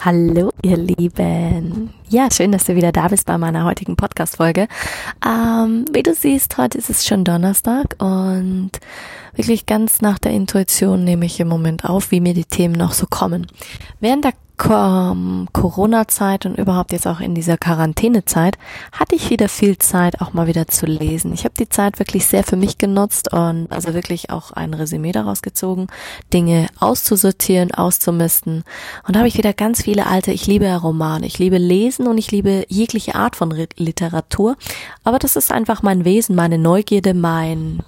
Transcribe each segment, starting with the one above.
Hallo, ihr Lieben. Ja, schön, dass du wieder da bist bei meiner heutigen Podcast-Folge. Ähm, wie du siehst, heute ist es schon Donnerstag und wirklich ganz nach der Intuition nehme ich im Moment auf, wie mir die Themen noch so kommen. Während der Corona-Zeit und überhaupt jetzt auch in dieser Quarantänezeit hatte ich wieder viel Zeit, auch mal wieder zu lesen. Ich habe die Zeit wirklich sehr für mich genutzt und also wirklich auch ein Resümee daraus gezogen, Dinge auszusortieren, auszumisten. Und da habe ich wieder ganz viele alte, ich liebe Romane, ich liebe Lesen und ich liebe jegliche Art von Literatur. Aber das ist einfach mein Wesen, meine Neugierde, mein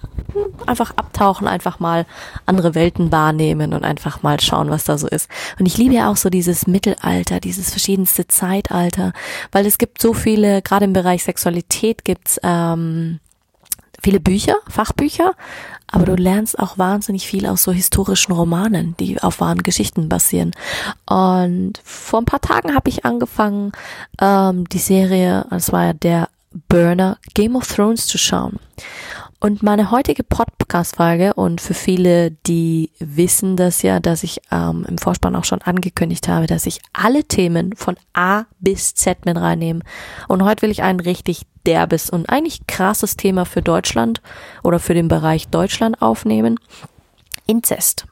einfach abtauchen, einfach mal andere Welten wahrnehmen und einfach mal schauen, was da so ist. Und ich liebe ja auch so dieses Mittelalter, dieses verschiedenste Zeitalter, weil es gibt so viele, gerade im Bereich Sexualität gibt's ähm, viele Bücher, Fachbücher, aber du lernst auch wahnsinnig viel aus so historischen Romanen, die auf wahren Geschichten basieren. Und vor ein paar Tagen habe ich angefangen, ähm, die Serie, das war ja der Burner, Game of Thrones zu schauen. Und meine heutige Podcast-Folge und für viele, die wissen das ja, dass ich ähm, im Vorspann auch schon angekündigt habe, dass ich alle Themen von A bis Z mit reinnehme. Und heute will ich ein richtig derbes und eigentlich krasses Thema für Deutschland oder für den Bereich Deutschland aufnehmen. Inzest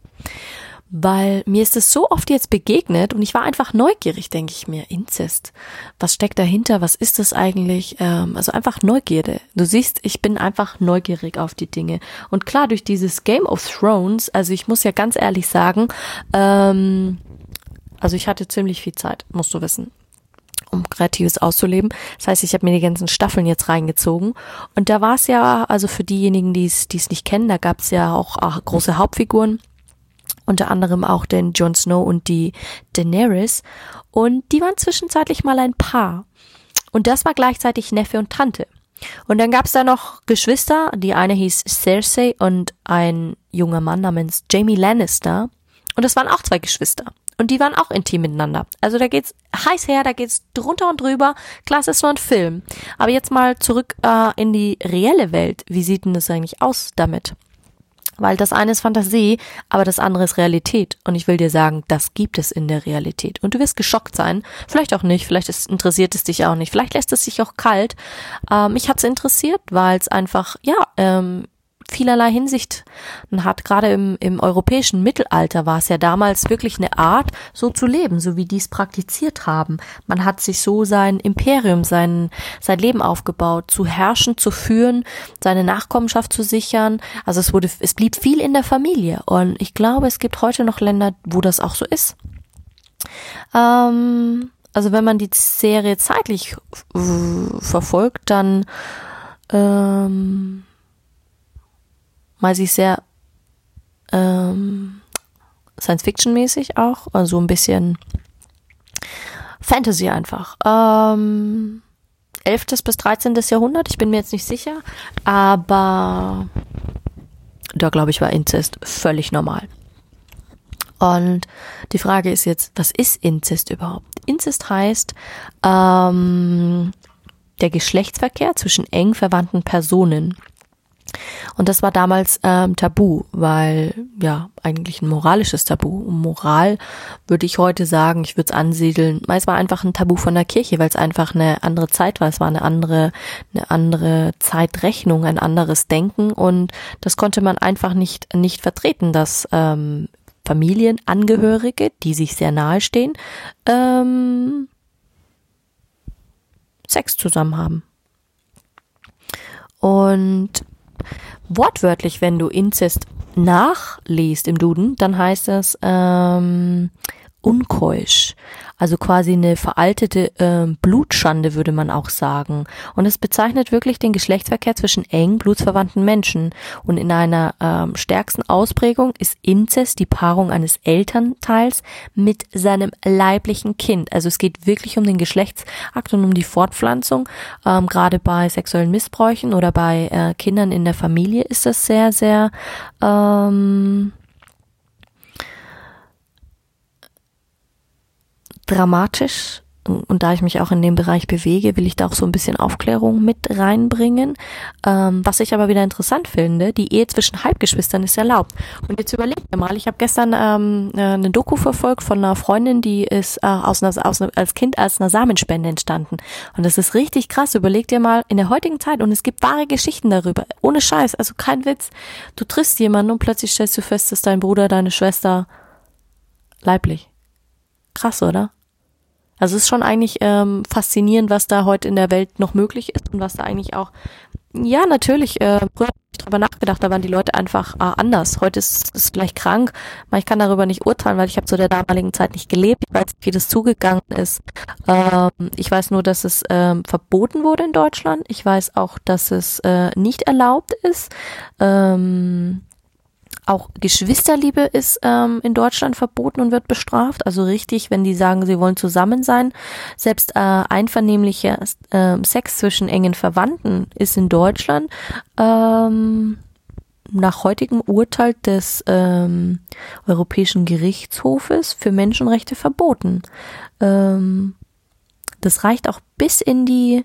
weil mir ist es so oft jetzt begegnet und ich war einfach neugierig, denke ich mir. Inzest. Was steckt dahinter? Was ist das eigentlich? Ähm, also einfach Neugierde. Du siehst, ich bin einfach neugierig auf die Dinge. Und klar, durch dieses Game of Thrones, also ich muss ja ganz ehrlich sagen, ähm, also ich hatte ziemlich viel Zeit, musst du wissen um Kreatives auszuleben. Das heißt, ich habe mir die ganzen Staffeln jetzt reingezogen. Und da war es ja, also für diejenigen, die es nicht kennen, da gab es ja auch, auch große Hauptfiguren unter anderem auch den Jon Snow und die Daenerys. Und die waren zwischenzeitlich mal ein Paar. Und das war gleichzeitig Neffe und Tante. Und dann gab's da noch Geschwister. Die eine hieß Cersei und ein junger Mann namens Jamie Lannister. Und das waren auch zwei Geschwister. Und die waren auch intim miteinander. Also da geht's heiß her, da geht's drunter und drüber. Klar, es ist nur ein Film. Aber jetzt mal zurück äh, in die reelle Welt. Wie sieht denn das eigentlich aus damit? Weil das eine ist Fantasie, aber das andere ist Realität. Und ich will dir sagen, das gibt es in der Realität. Und du wirst geschockt sein. Vielleicht auch nicht, vielleicht ist, interessiert es dich auch nicht. Vielleicht lässt es dich auch kalt. Ähm, mich hat's interessiert, weil es einfach, ja, ähm, vielerlei Hinsicht hat. Gerade im, im europäischen Mittelalter war es ja damals wirklich eine Art, so zu leben, so wie die es praktiziert haben. Man hat sich so sein Imperium, sein, sein Leben aufgebaut, zu herrschen, zu führen, seine Nachkommenschaft zu sichern. Also es wurde, es blieb viel in der Familie. Und ich glaube, es gibt heute noch Länder, wo das auch so ist. Ähm, also wenn man die Serie zeitlich verfolgt, dann ähm, mal sich sehr ähm, Science-Fiction-mäßig auch, also ein bisschen Fantasy einfach. Ähm, 11. bis 13. Jahrhundert, ich bin mir jetzt nicht sicher, aber da glaube ich war Inzest völlig normal. Und die Frage ist jetzt, was ist Inzest überhaupt? Inzest heißt ähm, der Geschlechtsverkehr zwischen eng verwandten Personen. Und das war damals ähm, tabu, weil ja eigentlich ein moralisches Tabu. Moral würde ich heute sagen, ich würde es ansiedeln. Es war einfach ein Tabu von der Kirche, weil es einfach eine andere Zeit war. Es war eine andere, eine andere Zeitrechnung, ein anderes Denken und das konnte man einfach nicht nicht vertreten, dass ähm, Familienangehörige, die sich sehr nahe stehen, ähm, Sex zusammen haben. Und wortwörtlich, wenn du Inzest nachliest im Duden, dann heißt es ähm, unkeusch. Also quasi eine veraltete äh, Blutschande, würde man auch sagen. Und es bezeichnet wirklich den Geschlechtsverkehr zwischen eng blutsverwandten Menschen. Und in einer ähm, stärksten Ausprägung ist Inzest die Paarung eines Elternteils mit seinem leiblichen Kind. Also es geht wirklich um den Geschlechtsakt und um die Fortpflanzung. Ähm, Gerade bei sexuellen Missbräuchen oder bei äh, Kindern in der Familie ist das sehr, sehr ähm, dramatisch. Und da ich mich auch in dem Bereich bewege, will ich da auch so ein bisschen Aufklärung mit reinbringen. Ähm, was ich aber wieder interessant finde, die Ehe zwischen Halbgeschwistern ist erlaubt. Und jetzt überlegt ihr mal, ich habe gestern ähm, äh, eine Doku verfolgt von einer Freundin, die ist äh, aus einer, aus einer, als Kind als einer Samenspende entstanden. Und das ist richtig krass. Überlegt ihr mal in der heutigen Zeit, und es gibt wahre Geschichten darüber. Ohne Scheiß, also kein Witz. Du triffst jemanden und plötzlich stellst du fest, dass dein Bruder, deine Schwester leiblich. Krass, oder? Also es ist schon eigentlich ähm, faszinierend, was da heute in der Welt noch möglich ist und was da eigentlich auch, ja, natürlich, äh, früher habe ich drüber nachgedacht, da waren die Leute einfach äh, anders. Heute ist es gleich krank. Ich kann darüber nicht urteilen, weil ich habe zu der damaligen Zeit nicht gelebt. Ich weiß nicht, wie das zugegangen ist. Ähm, ich weiß nur, dass es ähm, verboten wurde in Deutschland. Ich weiß auch, dass es äh, nicht erlaubt ist. Ähm, auch Geschwisterliebe ist ähm, in Deutschland verboten und wird bestraft. Also richtig, wenn die sagen, sie wollen zusammen sein. Selbst äh, einvernehmlicher äh, Sex zwischen engen Verwandten ist in Deutschland ähm, nach heutigem Urteil des ähm, Europäischen Gerichtshofes für Menschenrechte verboten. Ähm, das reicht auch bis in die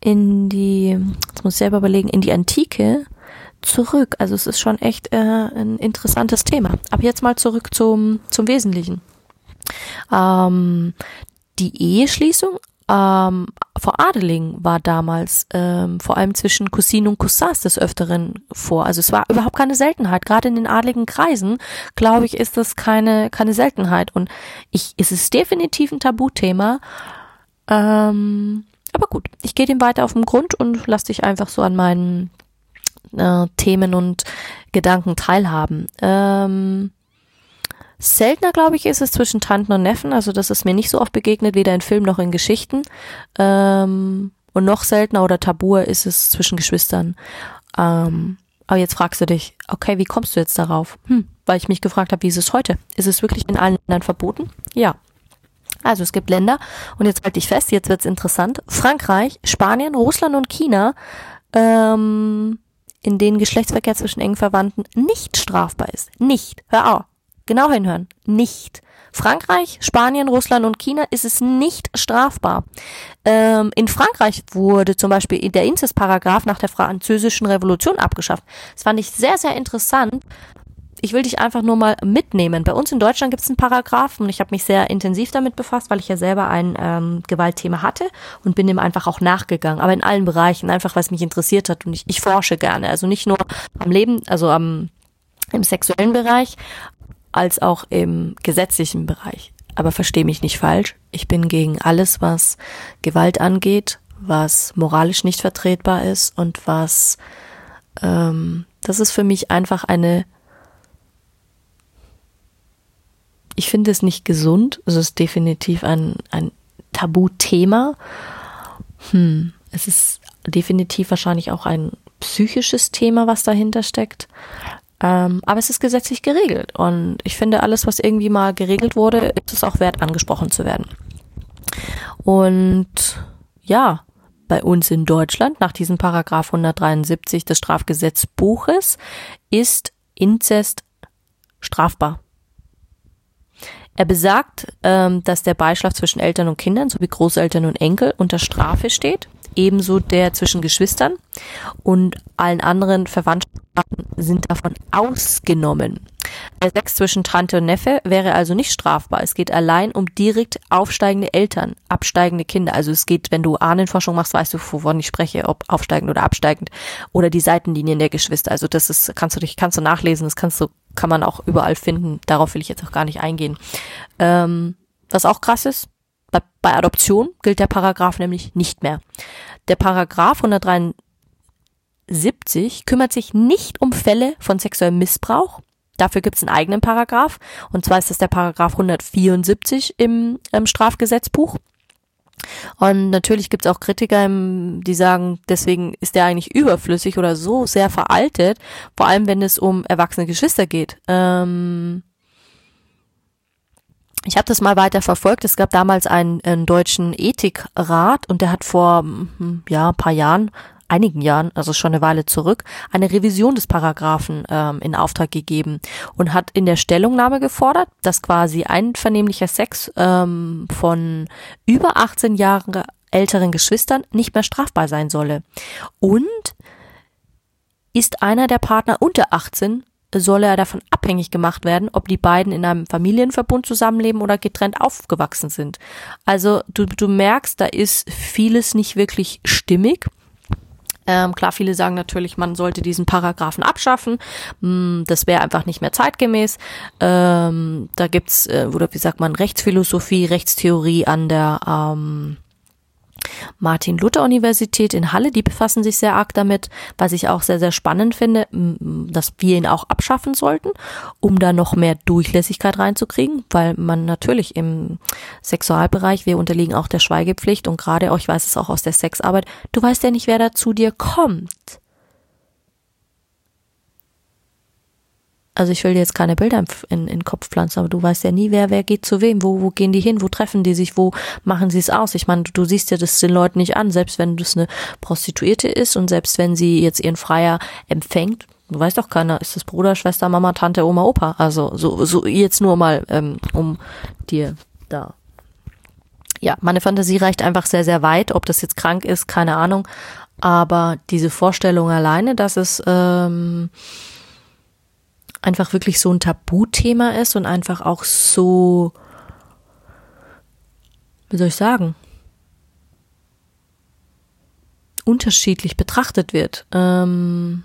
in die, jetzt muss ich selber überlegen, in die Antike zurück. Also es ist schon echt äh, ein interessantes Thema. Aber jetzt mal zurück zum, zum Wesentlichen. Ähm, die Eheschließung ähm, vor Adelingen war damals ähm, vor allem zwischen Cousinen und Cousins des Öfteren vor. Also es war überhaupt keine Seltenheit. Gerade in den adligen Kreisen, glaube ich, ist das keine, keine Seltenheit. Und ich, es ist definitiv ein Tabuthema. Ähm, aber gut, ich gehe dem weiter auf den Grund und lass dich einfach so an meinen äh, Themen und Gedanken teilhaben. Ähm, seltener, glaube ich, ist es zwischen Tanten und Neffen. Also das ist mir nicht so oft begegnet, weder in Filmen noch in Geschichten. Ähm, und noch seltener oder tabuer ist es zwischen Geschwistern. Ähm, aber jetzt fragst du dich, okay, wie kommst du jetzt darauf? Hm, weil ich mich gefragt habe, wie ist es heute? Ist es wirklich in allen Ländern verboten? Ja. Also es gibt Länder, und jetzt halte ich fest, jetzt wird's interessant, Frankreich, Spanien, Russland und China ähm, in denen Geschlechtsverkehr zwischen engen Verwandten nicht strafbar ist. Nicht. Hör auf. Genau hinhören. Nicht. Frankreich, Spanien, Russland und China ist es nicht strafbar. Ähm, in Frankreich wurde zum Beispiel der Inzestparagraph nach der französischen Revolution abgeschafft. Das fand ich sehr, sehr interessant, ich will dich einfach nur mal mitnehmen. Bei uns in Deutschland gibt es einen Paragraphen und ich habe mich sehr intensiv damit befasst, weil ich ja selber ein ähm, Gewaltthema hatte und bin dem einfach auch nachgegangen. Aber in allen Bereichen, einfach weil mich interessiert hat und ich, ich forsche gerne. Also nicht nur am Leben, also am im sexuellen Bereich, als auch im gesetzlichen Bereich. Aber verstehe mich nicht falsch. Ich bin gegen alles, was Gewalt angeht, was moralisch nicht vertretbar ist und was ähm, das ist für mich einfach eine ich finde es nicht gesund. Es ist definitiv ein, ein Tabuthema. Hm, es ist definitiv wahrscheinlich auch ein psychisches Thema, was dahinter steckt. Ähm, aber es ist gesetzlich geregelt. Und ich finde, alles, was irgendwie mal geregelt wurde, ist es auch wert, angesprochen zu werden. Und ja, bei uns in Deutschland, nach diesem Paragraph 173 des Strafgesetzbuches, ist Inzest strafbar. Er besagt, ähm, dass der Beischlaf zwischen Eltern und Kindern sowie Großeltern und Enkel unter Strafe steht, ebenso der zwischen Geschwistern und allen anderen Verwandtschaften sind davon ausgenommen. Der Sex zwischen Tante und Neffe wäre also nicht strafbar. Es geht allein um direkt aufsteigende Eltern, absteigende Kinder. Also es geht, wenn du Ahnenforschung machst, weißt du, wovon ich spreche, ob aufsteigend oder absteigend oder die Seitenlinien der Geschwister. Also das ist, kannst du dich, kannst du nachlesen, das kannst du kann man auch überall finden. Darauf will ich jetzt auch gar nicht eingehen. Ähm, was auch krass ist, bei, bei Adoption gilt der Paragraph nämlich nicht mehr. Der Paragraph 173 kümmert sich nicht um Fälle von sexuellem Missbrauch Dafür gibt es einen eigenen Paragraph. Und zwar ist das der Paragraph 174 im, im Strafgesetzbuch. Und natürlich gibt es auch Kritiker, die sagen, deswegen ist der eigentlich überflüssig oder so sehr veraltet, vor allem wenn es um erwachsene Geschwister geht. Ähm ich habe das mal weiter verfolgt. Es gab damals einen, einen deutschen Ethikrat und der hat vor hm, ja ein paar Jahren einigen Jahren, also schon eine Weile zurück, eine Revision des Paragraphen ähm, in Auftrag gegeben und hat in der Stellungnahme gefordert, dass quasi einvernehmlicher Sex ähm, von über 18 Jahren älteren Geschwistern nicht mehr strafbar sein solle. Und ist einer der Partner unter 18, solle er davon abhängig gemacht werden, ob die beiden in einem Familienverbund zusammenleben oder getrennt aufgewachsen sind. Also du, du merkst, da ist vieles nicht wirklich stimmig. Ähm, klar, viele sagen natürlich, man sollte diesen Paragraphen abschaffen. Hm, das wäre einfach nicht mehr zeitgemäß. Ähm, da gibt's, äh, oder wie sagt man, Rechtsphilosophie, Rechtstheorie an der ähm, Martin-Luther-Universität in Halle, die befassen sich sehr arg damit, was ich auch sehr, sehr spannend finde, dass wir ihn auch abschaffen sollten, um da noch mehr Durchlässigkeit reinzukriegen, weil man natürlich im Sexualbereich, wir unterliegen auch der Schweigepflicht und gerade auch, ich weiß es auch aus der Sexarbeit, du weißt ja nicht, wer da zu dir kommt. Also ich will dir jetzt keine Bilder in, in, in Kopf pflanzen, aber du weißt ja nie, wer, wer geht zu wem, wo, wo gehen die hin, wo treffen die sich, wo machen sie es aus. Ich meine, du, du siehst ja das den Leuten nicht an, selbst wenn das eine Prostituierte ist und selbst wenn sie jetzt ihren Freier empfängt, du weißt doch keiner, ist das Bruder, Schwester, Mama, Tante, Oma, Opa. Also so, so jetzt nur mal, ähm, um dir da. Ja, meine Fantasie reicht einfach sehr, sehr weit. Ob das jetzt krank ist, keine Ahnung. Aber diese Vorstellung alleine, dass es ähm, einfach wirklich so ein Tabuthema ist und einfach auch so, wie soll ich sagen, unterschiedlich betrachtet wird. Ähm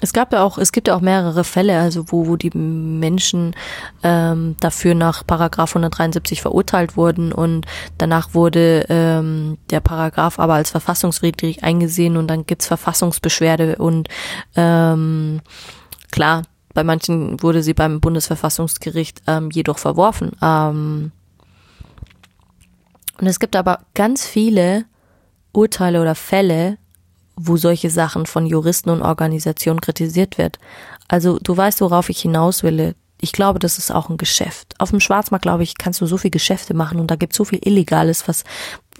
Es gab ja auch, es gibt ja auch mehrere Fälle, also wo, wo die Menschen ähm, dafür nach Paragraph 173 verurteilt wurden und danach wurde ähm, der Paragraph aber als verfassungswidrig eingesehen und dann gibt's Verfassungsbeschwerde und ähm, klar, bei manchen wurde sie beim Bundesverfassungsgericht ähm, jedoch verworfen. Ähm, und es gibt aber ganz viele Urteile oder Fälle, wo solche Sachen von Juristen und Organisationen kritisiert wird. Also du weißt, worauf ich hinaus will. Ich glaube, das ist auch ein Geschäft. Auf dem Schwarzmarkt, glaube ich, kannst du so viel Geschäfte machen und da gibt es so viel Illegales, was,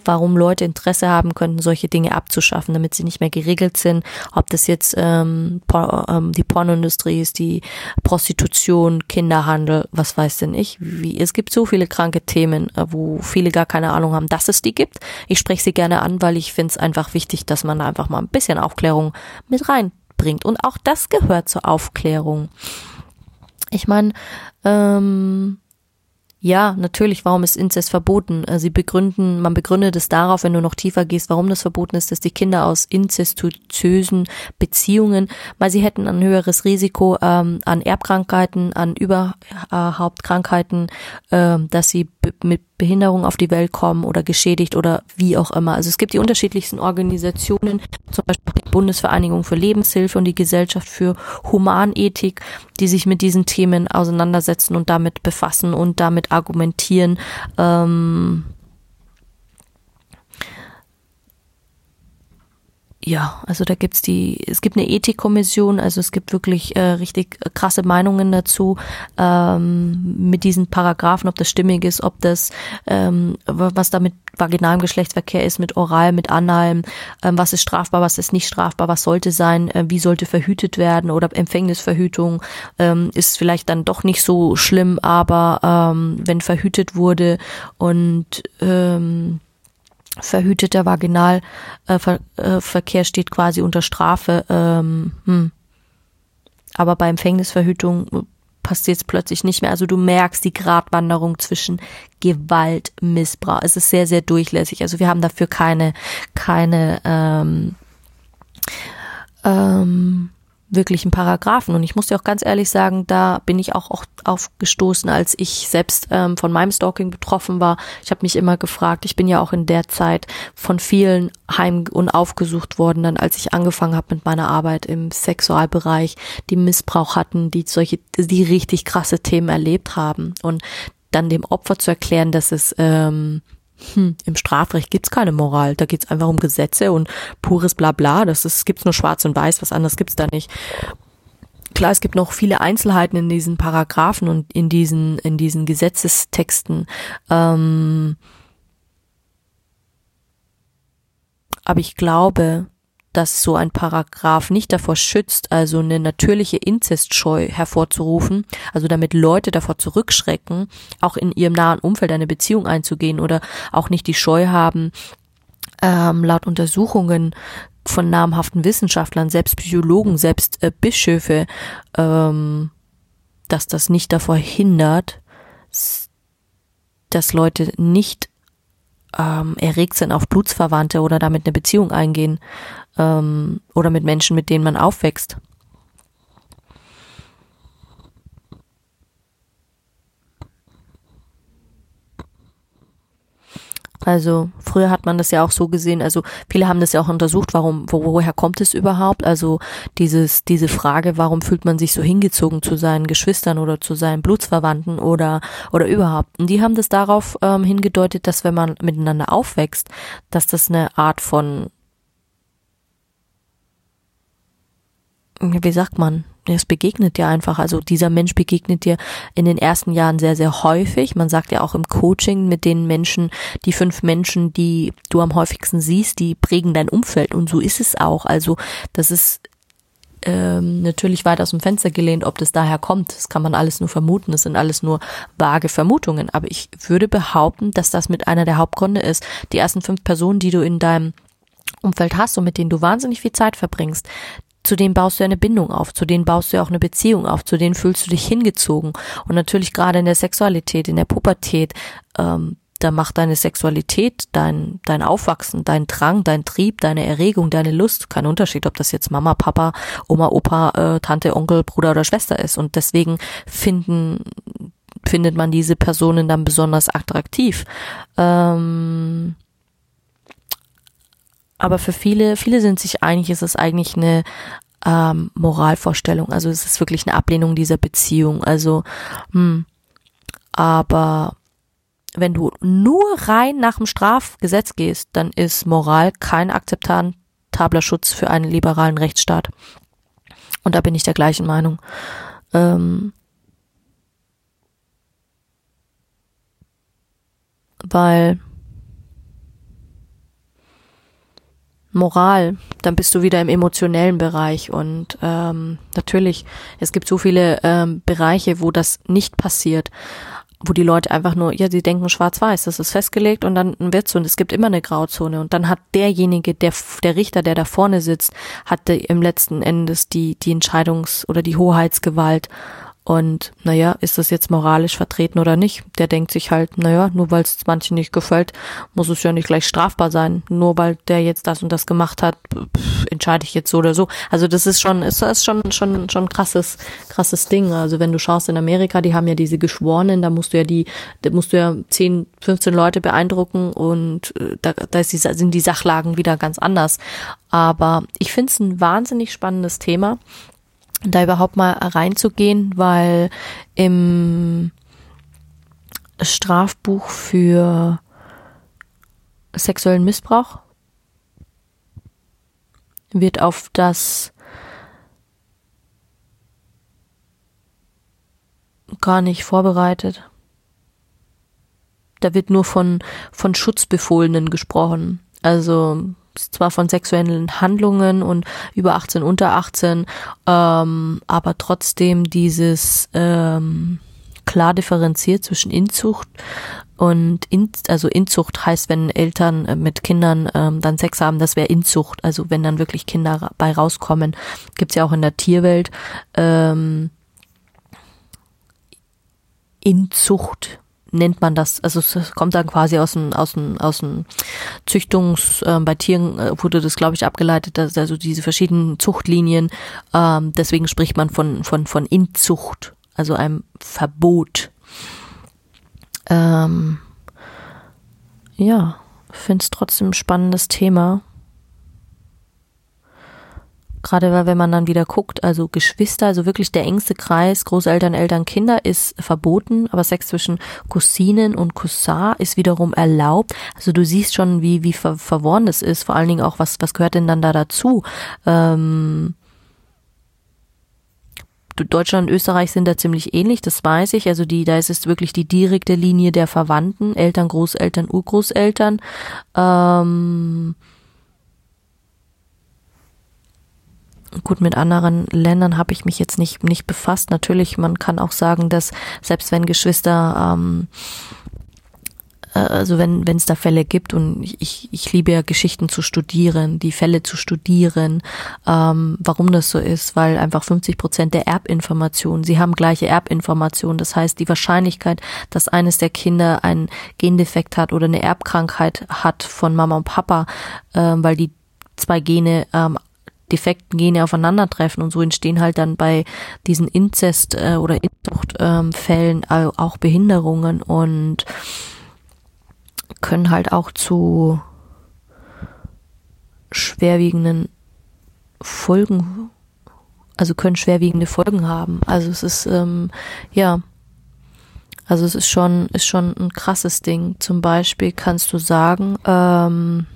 warum Leute Interesse haben könnten, solche Dinge abzuschaffen, damit sie nicht mehr geregelt sind. Ob das jetzt ähm, por ähm, die Pornoindustrie ist, die Prostitution, Kinderhandel, was weiß denn ich. Wie, es gibt so viele kranke Themen, äh, wo viele gar keine Ahnung haben, dass es die gibt. Ich spreche sie gerne an, weil ich finde es einfach wichtig, dass man da einfach mal ein bisschen Aufklärung mit reinbringt. Und auch das gehört zur Aufklärung. Ich meine, ähm, ja, natürlich, warum ist Inzest verboten? Äh, sie begründen, man begründet es darauf, wenn du noch tiefer gehst, warum das verboten ist, dass die Kinder aus inzestuösen Beziehungen, weil sie hätten ein höheres Risiko ähm, an Erbkrankheiten, an Überhauptkrankheiten, äh, dass sie mit Behinderung auf die Welt kommen oder geschädigt oder wie auch immer. Also es gibt die unterschiedlichsten Organisationen, zum Beispiel die Bundesvereinigung für Lebenshilfe und die Gesellschaft für Humanethik, die sich mit diesen Themen auseinandersetzen und damit befassen und damit argumentieren. Ähm, ja, also da gibt's die, es gibt eine Ethikkommission, also es gibt wirklich äh, richtig krasse Meinungen dazu ähm, mit diesen Paragraphen, ob das stimmig ist, ob das, ähm, was da mit vaginalem Geschlechtsverkehr ist, mit Oral, mit Anal, ähm, was ist strafbar, was ist nicht strafbar, was sollte sein, äh, wie sollte verhütet werden oder Empfängnisverhütung ähm, ist vielleicht dann doch nicht so schlimm, aber ähm, wenn verhütet wurde und ähm, verhüteter Vaginalverkehr äh, äh, steht quasi unter Strafe. Ähm, hm. Aber bei Empfängnisverhütung äh, passiert es plötzlich nicht mehr. Also du merkst die Gratwanderung zwischen Gewalt, Missbrauch. Es ist sehr, sehr durchlässig. Also wir haben dafür keine, keine, ähm, ähm, wirklichen Paragraphen. Und ich muss dir auch ganz ehrlich sagen, da bin ich auch, auch aufgestoßen, als ich selbst ähm, von meinem Stalking betroffen war. Ich habe mich immer gefragt, ich bin ja auch in der Zeit von vielen heim und aufgesucht worden, dann als ich angefangen habe mit meiner Arbeit im Sexualbereich, die Missbrauch hatten, die solche, die richtig krasse Themen erlebt haben. Und dann dem Opfer zu erklären, dass es ähm, hm, im Strafrecht gibt's keine Moral, da geht's einfach um Gesetze und pures Blabla, das ist, gibt's nur schwarz und weiß, was anderes gibt's da nicht. Klar, es gibt noch viele Einzelheiten in diesen Paragraphen und in diesen, in diesen Gesetzestexten. Ähm, aber ich glaube, dass so ein Paragraph nicht davor schützt, also eine natürliche Inzestscheu hervorzurufen, also damit Leute davor zurückschrecken, auch in ihrem nahen Umfeld eine Beziehung einzugehen oder auch nicht die Scheu haben, ähm, laut Untersuchungen von namhaften Wissenschaftlern, selbst Psychologen, selbst äh, Bischöfe, ähm, dass das nicht davor hindert, dass Leute nicht ähm, erregt sind auf Blutsverwandte oder damit eine Beziehung eingehen ähm, oder mit Menschen, mit denen man aufwächst. Also früher hat man das ja auch so gesehen, also viele haben das ja auch untersucht, warum, wo, woher kommt es überhaupt? Also dieses, diese Frage, warum fühlt man sich so hingezogen zu seinen Geschwistern oder zu seinen Blutsverwandten oder, oder überhaupt? Und die haben das darauf ähm, hingedeutet, dass wenn man miteinander aufwächst, dass das eine Art von wie sagt man, es begegnet dir einfach. Also dieser Mensch begegnet dir in den ersten Jahren sehr, sehr häufig. Man sagt ja auch im Coaching mit den Menschen, die fünf Menschen, die du am häufigsten siehst, die prägen dein Umfeld. Und so ist es auch. Also das ist ähm, natürlich weit aus dem Fenster gelehnt, ob das daher kommt. Das kann man alles nur vermuten. Das sind alles nur vage Vermutungen. Aber ich würde behaupten, dass das mit einer der Hauptgründe ist. Die ersten fünf Personen, die du in deinem Umfeld hast und mit denen du wahnsinnig viel Zeit verbringst, zu denen baust du eine Bindung auf, zu denen baust du auch eine Beziehung auf, zu denen fühlst du dich hingezogen. Und natürlich gerade in der Sexualität, in der Pubertät, ähm, da macht deine Sexualität, dein, dein Aufwachsen, dein Drang, dein Trieb, deine Erregung, deine Lust, kein Unterschied, ob das jetzt Mama, Papa, Oma, Opa, äh, Tante, Onkel, Bruder oder Schwester ist. Und deswegen finden, findet man diese Personen dann besonders attraktiv. Ähm, aber für viele, viele sind sich einig, ist es eigentlich eine ähm, Moralvorstellung. Also es ist wirklich eine Ablehnung dieser Beziehung. Also, hm, aber wenn du nur rein nach dem Strafgesetz gehst, dann ist Moral kein akzeptabler Schutz für einen liberalen Rechtsstaat. Und da bin ich der gleichen Meinung. Ähm, weil Moral, dann bist du wieder im emotionellen Bereich. Und ähm, natürlich, es gibt so viele ähm, Bereiche, wo das nicht passiert, wo die Leute einfach nur, ja, sie denken schwarz-weiß, das ist festgelegt und dann wird's und es gibt immer eine Grauzone. Und dann hat derjenige, der der Richter, der da vorne sitzt, hat im letzten Endes die die Entscheidungs- oder die Hoheitsgewalt und naja, ist das jetzt moralisch vertreten oder nicht? Der denkt sich halt, naja, nur weil es manchen nicht gefällt, muss es ja nicht gleich strafbar sein. Nur weil der jetzt das und das gemacht hat, pff, entscheide ich jetzt so oder so. Also das ist schon, ist, ist schon, schon, schon krasses, krasses Ding. Also wenn du schaust in Amerika, die haben ja diese Geschworenen, da musst du ja die, da musst du ja 10, 15 Leute beeindrucken und äh, da, da die, sind die Sachlagen wieder ganz anders. Aber ich finde es ein wahnsinnig spannendes Thema da überhaupt mal reinzugehen, weil im Strafbuch für sexuellen Missbrauch wird auf das gar nicht vorbereitet. Da wird nur von, von Schutzbefohlenen gesprochen. Also zwar von sexuellen Handlungen und über 18, unter 18, ähm, aber trotzdem dieses ähm, klar differenziert zwischen Inzucht und in, also Inzucht heißt, wenn Eltern äh, mit Kindern ähm, dann Sex haben, das wäre Inzucht. Also wenn dann wirklich Kinder bei rauskommen, gibt's ja auch in der Tierwelt ähm, Inzucht nennt man das, also es kommt dann quasi aus dem, aus dem, aus dem Züchtungs, äh, bei Tieren äh, wurde das, glaube ich, abgeleitet, dass also diese verschiedenen Zuchtlinien, ähm, deswegen spricht man von, von, von Inzucht, also einem Verbot. Ähm, ja, finde es trotzdem ein spannendes Thema. Gerade weil wenn man dann wieder guckt, also Geschwister, also wirklich der engste Kreis, Großeltern, Eltern, Kinder ist verboten, aber Sex zwischen Cousinen und Cousin ist wiederum erlaubt. Also du siehst schon, wie, wie ver verworren das ist, vor allen Dingen auch, was, was gehört denn dann da dazu? Ähm, Deutschland und Österreich sind da ziemlich ähnlich, das weiß ich. Also die, da ist es wirklich die direkte Linie der Verwandten, Eltern, Großeltern, Urgroßeltern. Ähm, Gut, mit anderen Ländern habe ich mich jetzt nicht, nicht befasst. Natürlich, man kann auch sagen, dass selbst wenn Geschwister, ähm, äh, also wenn wenn es da Fälle gibt und ich, ich liebe ja Geschichten zu studieren, die Fälle zu studieren, ähm, warum das so ist, weil einfach 50 Prozent der Erbinformationen, sie haben gleiche Erbinformationen. Das heißt, die Wahrscheinlichkeit, dass eines der Kinder einen Gendefekt hat oder eine Erbkrankheit hat von Mama und Papa, ähm, weil die zwei Gene ähm, defekten Gene aufeinandertreffen und so entstehen halt dann bei diesen Inzest- äh, oder Inzuchtfällen ähm, auch Behinderungen und können halt auch zu schwerwiegenden Folgen, also können schwerwiegende Folgen haben. Also es ist ähm, ja, also es ist schon ist schon ein krasses Ding. Zum Beispiel kannst du sagen, ähm,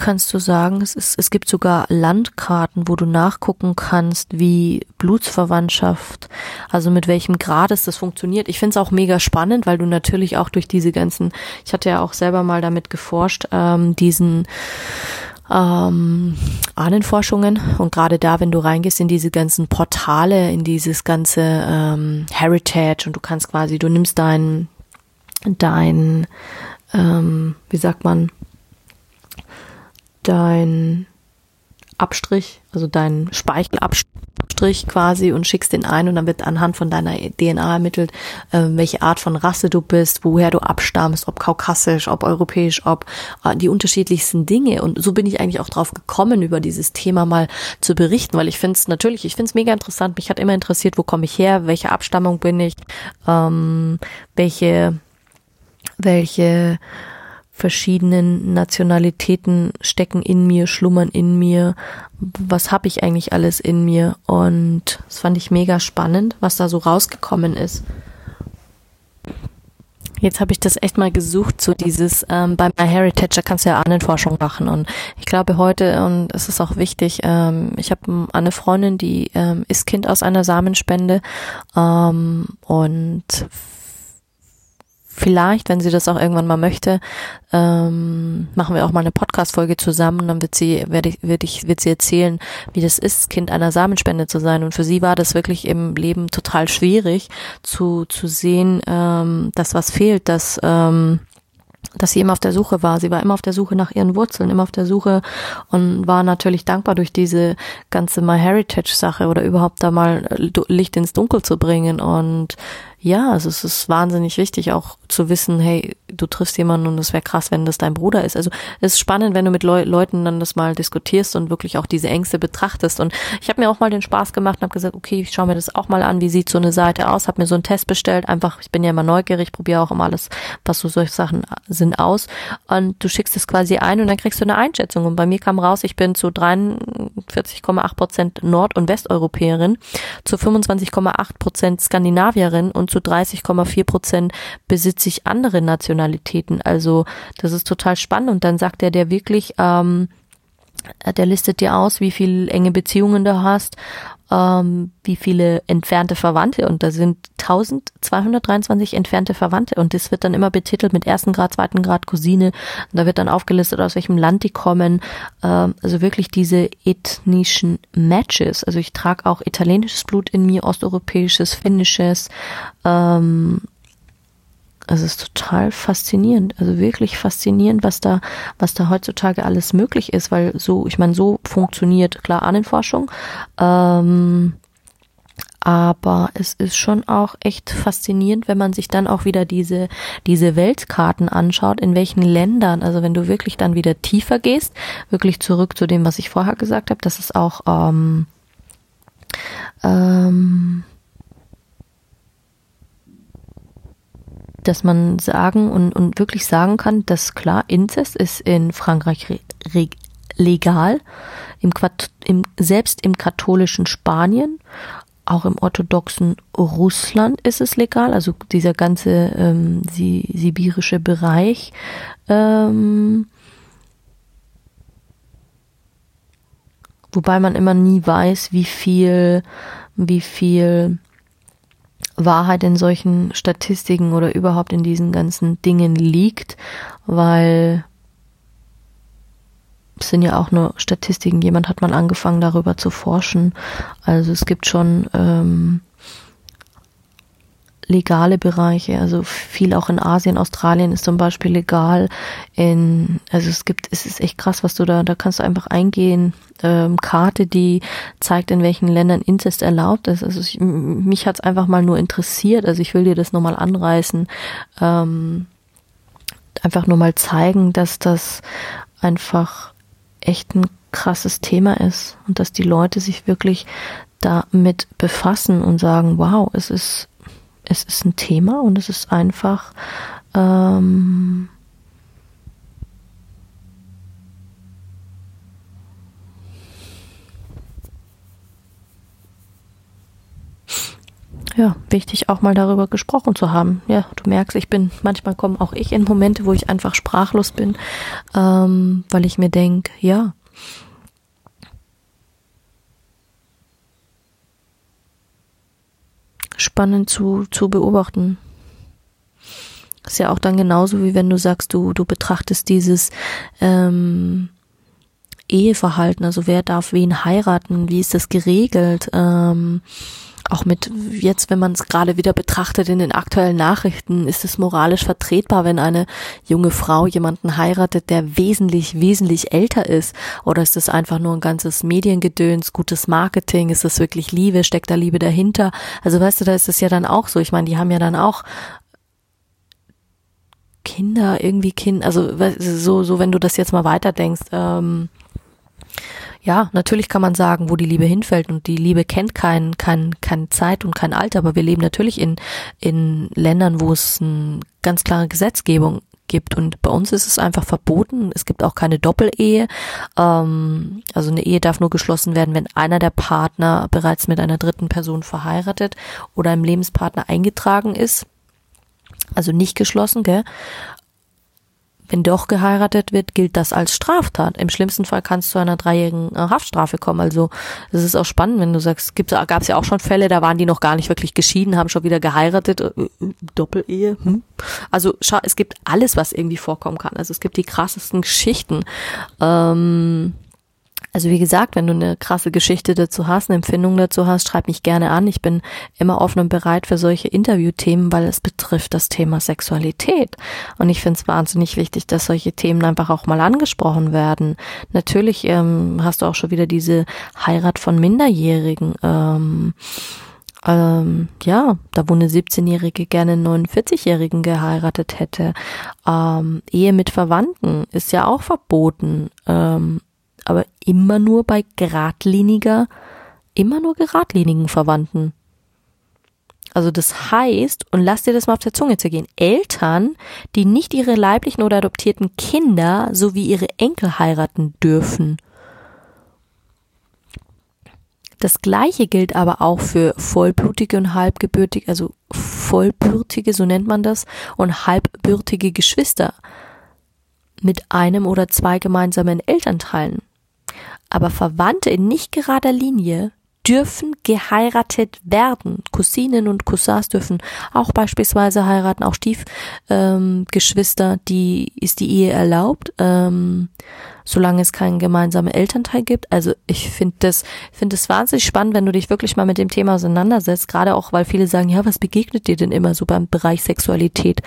kannst du sagen, es, ist, es gibt sogar Landkarten, wo du nachgucken kannst, wie Blutsverwandtschaft, also mit welchem Grades das funktioniert. Ich finde es auch mega spannend, weil du natürlich auch durch diese ganzen, ich hatte ja auch selber mal damit geforscht, ähm, diesen ähm, Ahnenforschungen und gerade da, wenn du reingehst in diese ganzen Portale, in dieses ganze ähm, Heritage und du kannst quasi, du nimmst dein, dein, ähm, wie sagt man, dein Abstrich, also dein Speichelabstrich quasi und schickst den ein und dann wird anhand von deiner DNA ermittelt, äh, welche Art von Rasse du bist, woher du abstammst, ob kaukassisch, ob europäisch, ob äh, die unterschiedlichsten Dinge. Und so bin ich eigentlich auch drauf gekommen, über dieses Thema mal zu berichten, weil ich finde es natürlich, ich finde es mega interessant. Mich hat immer interessiert, wo komme ich her, welche Abstammung bin ich, ähm, welche, welche verschiedenen Nationalitäten stecken in mir, schlummern in mir. Was habe ich eigentlich alles in mir? Und das fand ich mega spannend, was da so rausgekommen ist. Jetzt habe ich das echt mal gesucht, so dieses, ähm, bei MyHeritage, da kannst du ja Ahnenforschung machen. Und ich glaube heute, und es ist auch wichtig, ähm, ich habe eine Freundin, die ähm, ist Kind aus einer Samenspende ähm, und vielleicht, wenn sie das auch irgendwann mal möchte, ähm, machen wir auch mal eine Podcast-Folge zusammen. Dann wird sie, werde ich, wird ich, wird sie erzählen, wie das ist, Kind einer Samenspende zu sein. Und für sie war das wirklich im Leben total schwierig zu zu sehen, ähm, dass was fehlt, dass ähm, dass sie immer auf der Suche war. Sie war immer auf der Suche nach ihren Wurzeln, immer auf der Suche und war natürlich dankbar durch diese ganze MyHeritage-Sache oder überhaupt da mal Licht ins Dunkel zu bringen. Und ja, also es ist wahnsinnig wichtig auch zu wissen, hey, du triffst jemanden und es wäre krass, wenn das dein Bruder ist. Also es ist spannend, wenn du mit Leu Leuten dann das mal diskutierst und wirklich auch diese Ängste betrachtest. Und ich habe mir auch mal den Spaß gemacht und habe gesagt, okay, ich schaue mir das auch mal an, wie sieht so eine Seite aus, habe mir so einen Test bestellt, einfach, ich bin ja immer neugierig, probiere auch immer alles, was so solche Sachen sind, aus. Und du schickst es quasi ein und dann kriegst du eine Einschätzung. Und bei mir kam raus, ich bin zu 43,8 Prozent Nord- und Westeuropäerin, zu 25,8 Prozent Skandinavierin und zu 30,4 Prozent besitze ich andere Nationalitäten. Also das ist total spannend. Und dann sagt er, der wirklich, ähm, der listet dir aus, wie viele enge Beziehungen du hast, ähm, wie viele entfernte Verwandte? Und da sind 1223 entfernte Verwandte. Und das wird dann immer betitelt mit ersten Grad, zweiten Grad Cousine. Und da wird dann aufgelistet, aus welchem Land die kommen, ähm, also wirklich diese ethnischen Matches, also ich trage auch italienisches Blut in mir, osteuropäisches, finnisches, ähm, es ist total faszinierend, also wirklich faszinierend, was da, was da heutzutage alles möglich ist, weil so, ich meine, so funktioniert klar Ahnenforschung, ähm, aber es ist schon auch echt faszinierend, wenn man sich dann auch wieder diese, diese Weltkarten anschaut, in welchen Ländern, also wenn du wirklich dann wieder tiefer gehst, wirklich zurück zu dem, was ich vorher gesagt habe, dass es auch ähm, ähm, dass man sagen und, und wirklich sagen kann, dass klar, Inzest ist in Frankreich legal, im, im, selbst im katholischen Spanien, auch im orthodoxen Russland ist es legal, also dieser ganze ähm, si sibirische Bereich. Ähm, wobei man immer nie weiß, wie viel, wie viel Wahrheit in solchen Statistiken oder überhaupt in diesen ganzen Dingen liegt, weil es sind ja auch nur Statistiken. Jemand hat mal angefangen, darüber zu forschen. Also es gibt schon ähm, legale Bereiche, also viel auch in Asien, Australien ist zum Beispiel legal. In, also es gibt, es ist echt krass, was du da, da kannst du einfach eingehen. Ähm, Karte, die zeigt, in welchen Ländern Inzest erlaubt ist. Also ich, mich hat's einfach mal nur interessiert. Also ich will dir das nochmal anreißen. Ähm, einfach nur mal zeigen, dass das einfach echt ein krasses Thema ist und dass die Leute sich wirklich damit befassen und sagen, wow, es ist, es ist ein Thema und es ist einfach ähm, ja, wichtig auch mal darüber gesprochen zu haben. Ja, du merkst, ich bin, manchmal komme auch ich in Momente, wo ich einfach sprachlos bin, ähm, weil ich mir denke, ja, spannend zu, zu beobachten. ist ja auch dann genauso, wie wenn du sagst, du, du betrachtest dieses ähm, Eheverhalten, also wer darf wen heiraten, wie ist das geregelt, ähm, auch mit jetzt, wenn man es gerade wieder betrachtet in den aktuellen Nachrichten, ist es moralisch vertretbar, wenn eine junge Frau jemanden heiratet, der wesentlich, wesentlich älter ist? Oder ist es einfach nur ein ganzes Mediengedöns, gutes Marketing? Ist es wirklich Liebe? Steckt da Liebe dahinter? Also weißt du, da ist es ja dann auch so. Ich meine, die haben ja dann auch Kinder, irgendwie Kinder, also so, so, wenn du das jetzt mal weiterdenkst, ähm, ja, natürlich kann man sagen, wo die Liebe hinfällt und die Liebe kennt kein, kein, keine Zeit und kein Alter, aber wir leben natürlich in, in Ländern, wo es eine ganz klare Gesetzgebung gibt und bei uns ist es einfach verboten. Es gibt auch keine Doppelehe. Ähm, also eine Ehe darf nur geschlossen werden, wenn einer der Partner bereits mit einer dritten Person verheiratet oder im Lebenspartner eingetragen ist. Also nicht geschlossen, gell? Wenn doch geheiratet wird, gilt das als Straftat. Im schlimmsten Fall kann es zu einer dreijährigen äh, Haftstrafe kommen. Also es ist auch spannend, wenn du sagst, gab es ja auch schon Fälle, da waren die noch gar nicht wirklich geschieden, haben schon wieder geheiratet, äh, äh, Doppelehe. Hm? Also schau, es gibt alles, was irgendwie vorkommen kann. Also es gibt die krassesten Geschichten. Ähm, also wie gesagt, wenn du eine krasse Geschichte dazu hast, eine Empfindung dazu hast, schreib mich gerne an. Ich bin immer offen und bereit für solche Interviewthemen, weil es betrifft das Thema Sexualität. Und ich finde es wahnsinnig wichtig, dass solche Themen einfach auch mal angesprochen werden. Natürlich ähm, hast du auch schon wieder diese Heirat von Minderjährigen. Ähm, ähm, ja, da wo eine 17-Jährige gerne einen 49-Jährigen geheiratet hätte. Ähm, Ehe mit Verwandten ist ja auch verboten. Ähm, aber immer nur bei geradliniger, immer nur geradlinigen Verwandten. Also das heißt, und lass dir das mal auf der Zunge zergehen, Eltern, die nicht ihre leiblichen oder adoptierten Kinder sowie ihre Enkel heiraten dürfen. Das gleiche gilt aber auch für vollblutige und halbgebürtige, also vollbürtige, so nennt man das, und halbbürtige Geschwister mit einem oder zwei gemeinsamen Elternteilen. Aber Verwandte in nicht gerader Linie dürfen geheiratet werden. Cousinen und Cousins dürfen auch beispielsweise heiraten, auch Stiefgeschwister, ähm, die ist die Ehe erlaubt, ähm, solange es keinen gemeinsamen Elternteil gibt. Also ich finde das, finde es wahnsinnig spannend, wenn du dich wirklich mal mit dem Thema auseinandersetzt, gerade auch, weil viele sagen, ja, was begegnet dir denn immer so beim Bereich Sexualität?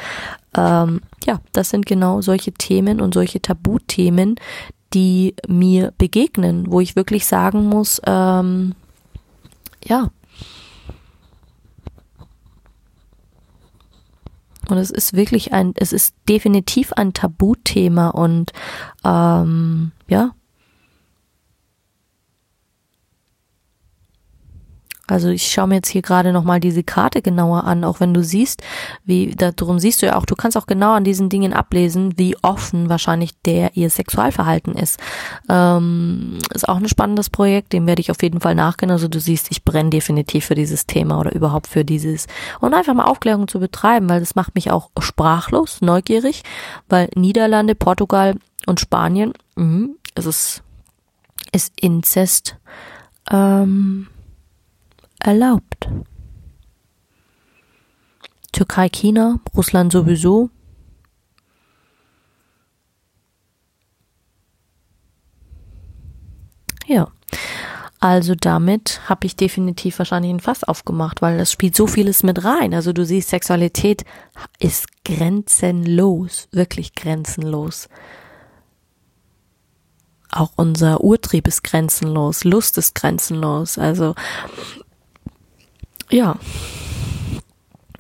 Ähm, ja, das sind genau solche Themen und solche Tabuthemen, die mir begegnen, wo ich wirklich sagen muss, ähm, ja. Und es ist wirklich ein, es ist definitiv ein Tabuthema und ähm, ja, Also ich schaue mir jetzt hier gerade nochmal diese Karte genauer an, auch wenn du siehst, wie, darum siehst du ja auch, du kannst auch genau an diesen Dingen ablesen, wie offen wahrscheinlich der ihr Sexualverhalten ist. Ähm, ist auch ein spannendes Projekt, dem werde ich auf jeden Fall nachgehen. Also du siehst, ich brenne definitiv für dieses Thema oder überhaupt für dieses und einfach mal Aufklärung zu betreiben, weil das macht mich auch sprachlos, neugierig, weil Niederlande, Portugal und Spanien, mh, es ist, ist Inzest. Ähm, erlaubt. Türkei, China, Russland sowieso. Ja. Also damit habe ich definitiv wahrscheinlich ein Fass aufgemacht, weil das spielt so vieles mit rein. Also du siehst, Sexualität ist grenzenlos, wirklich grenzenlos. Auch unser Urtrieb ist grenzenlos, Lust ist grenzenlos. Also ja,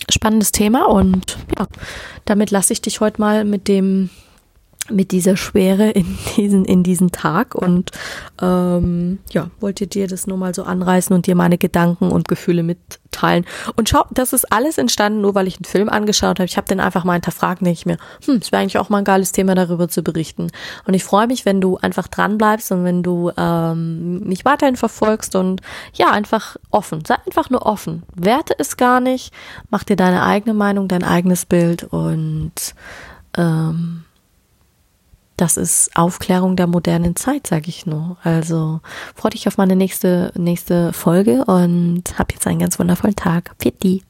spannendes Thema und ja, damit lasse ich dich heute mal mit dem mit dieser Schwere in diesen, in diesen Tag und ähm, ja, wollte dir das nur mal so anreißen und dir meine Gedanken und Gefühle mitteilen. Und schau, das ist alles entstanden, nur weil ich einen Film angeschaut habe. Ich habe den einfach mal hinterfragt, nicht mehr. Hm, es wäre eigentlich auch mal ein geiles Thema, darüber zu berichten. Und ich freue mich, wenn du einfach dran bleibst und wenn du ähm, mich weiterhin verfolgst und ja, einfach offen. Sei einfach nur offen. Werte es gar nicht. Mach dir deine eigene Meinung, dein eigenes Bild und ähm, das ist Aufklärung der modernen Zeit, sage ich nur. Also freue dich auf meine nächste nächste Folge und hab jetzt einen ganz wundervollen Tag. Fitti.